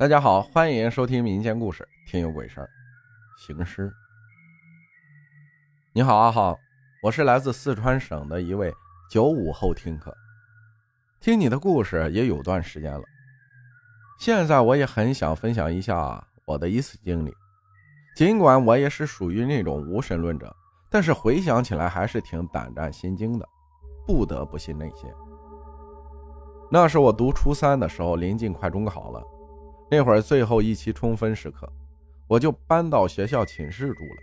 大家好，欢迎收听民间故事《听有鬼事儿》，行尸。你好，阿浩，我是来自四川省的一位九五后听客，听你的故事也有段时间了。现在我也很想分享一下我的一次经历，尽管我也是属于那种无神论者，但是回想起来还是挺胆战心惊的，不得不信那些。那是我读初三的时候，临近快中考了。那会儿最后一期冲分时刻，我就搬到学校寝室住了。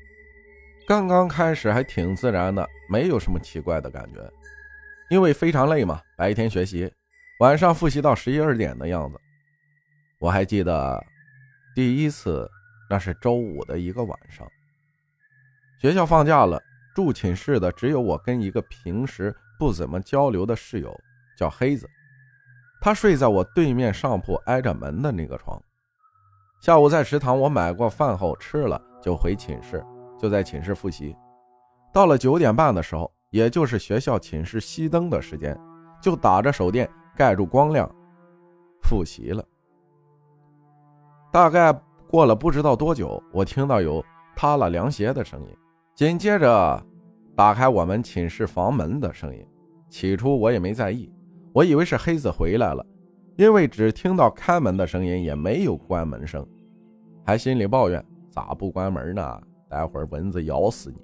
刚刚开始还挺自然的，没有什么奇怪的感觉，因为非常累嘛，白天学习，晚上复习到十一二点的样子。我还记得第一次，那是周五的一个晚上，学校放假了，住寝室的只有我跟一个平时不怎么交流的室友，叫黑子。他睡在我对面上铺挨着门的那个床。下午在食堂，我买过饭后吃了，就回寝室，就在寝室复习。到了九点半的时候，也就是学校寝室熄灯的时间，就打着手电盖住光亮复习了。大概过了不知道多久，我听到有塌了凉鞋的声音，紧接着打开我们寝室房门的声音。起初我也没在意。我以为是黑子回来了，因为只听到开门的声音，也没有关门声，还心里抱怨咋不关门呢？待会儿蚊子咬死你！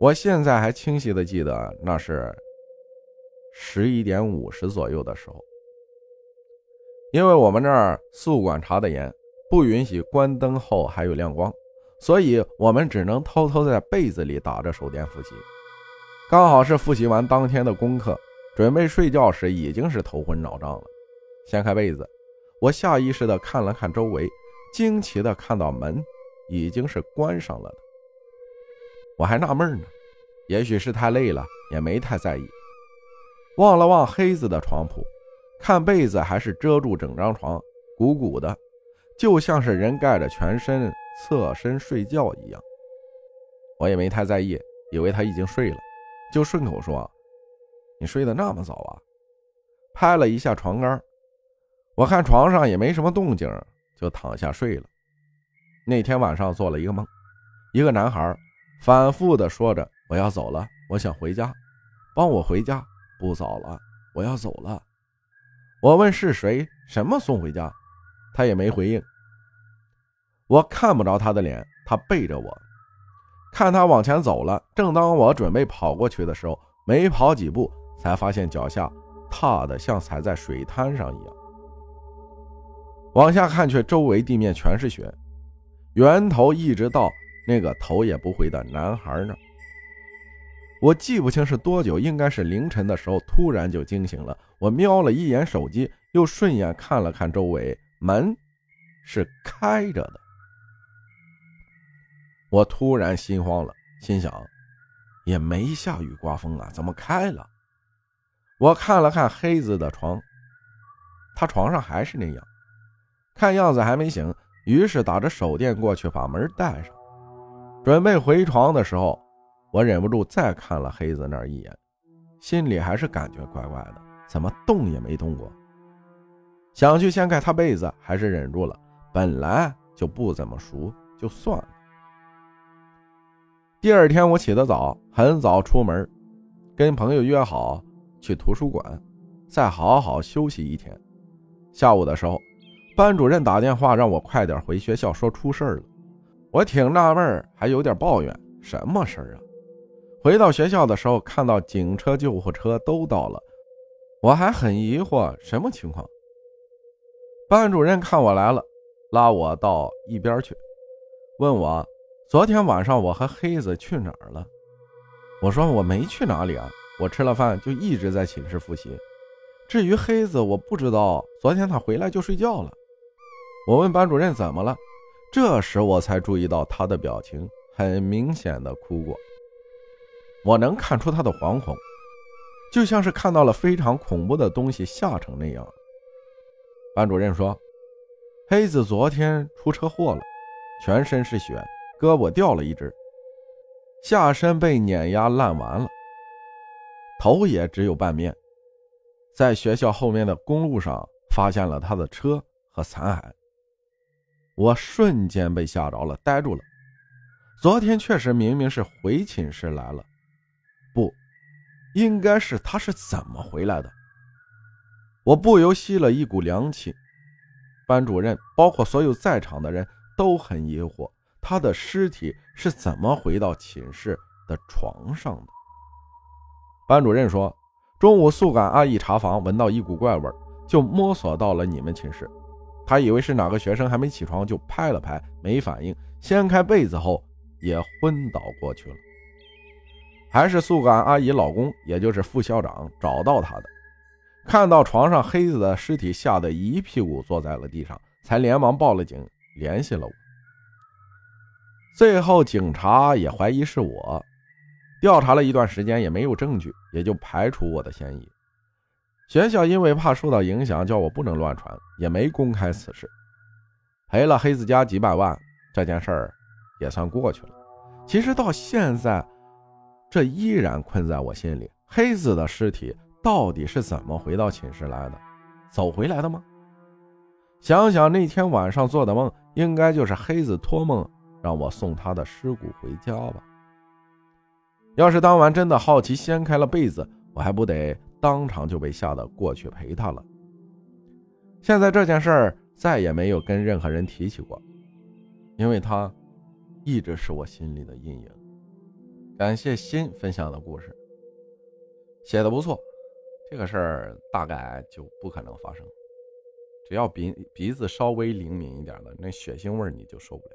我现在还清晰的记得，那是十一点五十左右的时候，因为我们这儿宿管查的严，不允许关灯后还有亮光，所以我们只能偷偷在被子里打着手电复习。刚好是复习完当天的功课。准备睡觉时，已经是头昏脑胀了。掀开被子，我下意识地看了看周围，惊奇地看到门已经是关上了的。我还纳闷呢，也许是太累了，也没太在意。望了望黑子的床铺，看被子还是遮住整张床，鼓鼓的，就像是人盖着全身侧身睡觉一样。我也没太在意，以为他已经睡了，就顺口说。你睡得那么早啊？拍了一下床杆，我看床上也没什么动静，就躺下睡了。那天晚上做了一个梦，一个男孩反复的说着：“我要走了，我想回家，帮我回家，不早了，我要走了。”我问是谁，什么送回家，他也没回应。我看不着他的脸，他背着我，看他往前走了。正当我准备跑过去的时候，没跑几步。才发现脚下踏的像踩在水滩上一样，往下看却周围地面全是雪，源头一直到那个头也不回的男孩那儿。我记不清是多久，应该是凌晨的时候，突然就惊醒了。我瞄了一眼手机，又顺眼看了看周围，门是开着的。我突然心慌了，心想，也没下雨刮风啊，怎么开了？我看了看黑子的床，他床上还是那样，看样子还没醒。于是打着手电过去，把门带上，准备回床的时候，我忍不住再看了黑子那一眼，心里还是感觉怪怪的，怎么动也没动过。想去掀开他被子，还是忍住了。本来就不怎么熟，就算了。第二天我起得早，很早出门，跟朋友约好。去图书馆，再好好休息一天。下午的时候，班主任打电话让我快点回学校，说出事了。我挺纳闷，还有点抱怨：“什么事儿啊？”回到学校的时候，看到警车、救护车都到了，我还很疑惑，什么情况？班主任看我来了，拉我到一边去，问我昨天晚上我和黑子去哪儿了。我说我没去哪里啊。我吃了饭就一直在寝室复习。至于黑子，我不知道。昨天他回来就睡觉了。我问班主任怎么了，这时我才注意到他的表情很明显的哭过。我能看出他的惶恐，就像是看到了非常恐怖的东西吓成那样。班主任说，黑子昨天出车祸了，全身是血，胳膊掉了一只，下身被碾压烂完了。头也只有半面，在学校后面的公路上发现了他的车和残骸。我瞬间被吓着了，呆住了。昨天确实明明是回寝室来了，不，应该是他是怎么回来的？我不由吸了一股凉气。班主任，包括所有在场的人都很疑惑，他的尸体是怎么回到寝室的床上的？班主任说，中午宿管阿姨查房，闻到一股怪味，就摸索到了你们寝室。他以为是哪个学生还没起床，就拍了拍，没反应，掀开被子后也昏倒过去了。还是宿管阿姨老公，也就是副校长找到他的。看到床上黑子的尸体，吓得一屁股坐在了地上，才连忙报了警，联系了我。最后警察也怀疑是我，调查了一段时间也没有证据，也就排除我的嫌疑。学校因为怕受到影响，叫我不能乱传，也没公开此事。赔了黑子家几百万，这件事儿也算过去了。其实到现在，这依然困在我心里。黑子的尸体。到底是怎么回到寝室来的？走回来的吗？想想那天晚上做的梦，应该就是黑子托梦让我送他的尸骨回家吧。要是当晚真的好奇掀开了被子，我还不得当场就被吓得过去陪他了。现在这件事儿再也没有跟任何人提起过，因为他一直是我心里的阴影。感谢新分享的故事，写的不错。这个事儿大概就不可能发生，只要鼻鼻子稍微灵敏一点的，那血腥味你就受不了。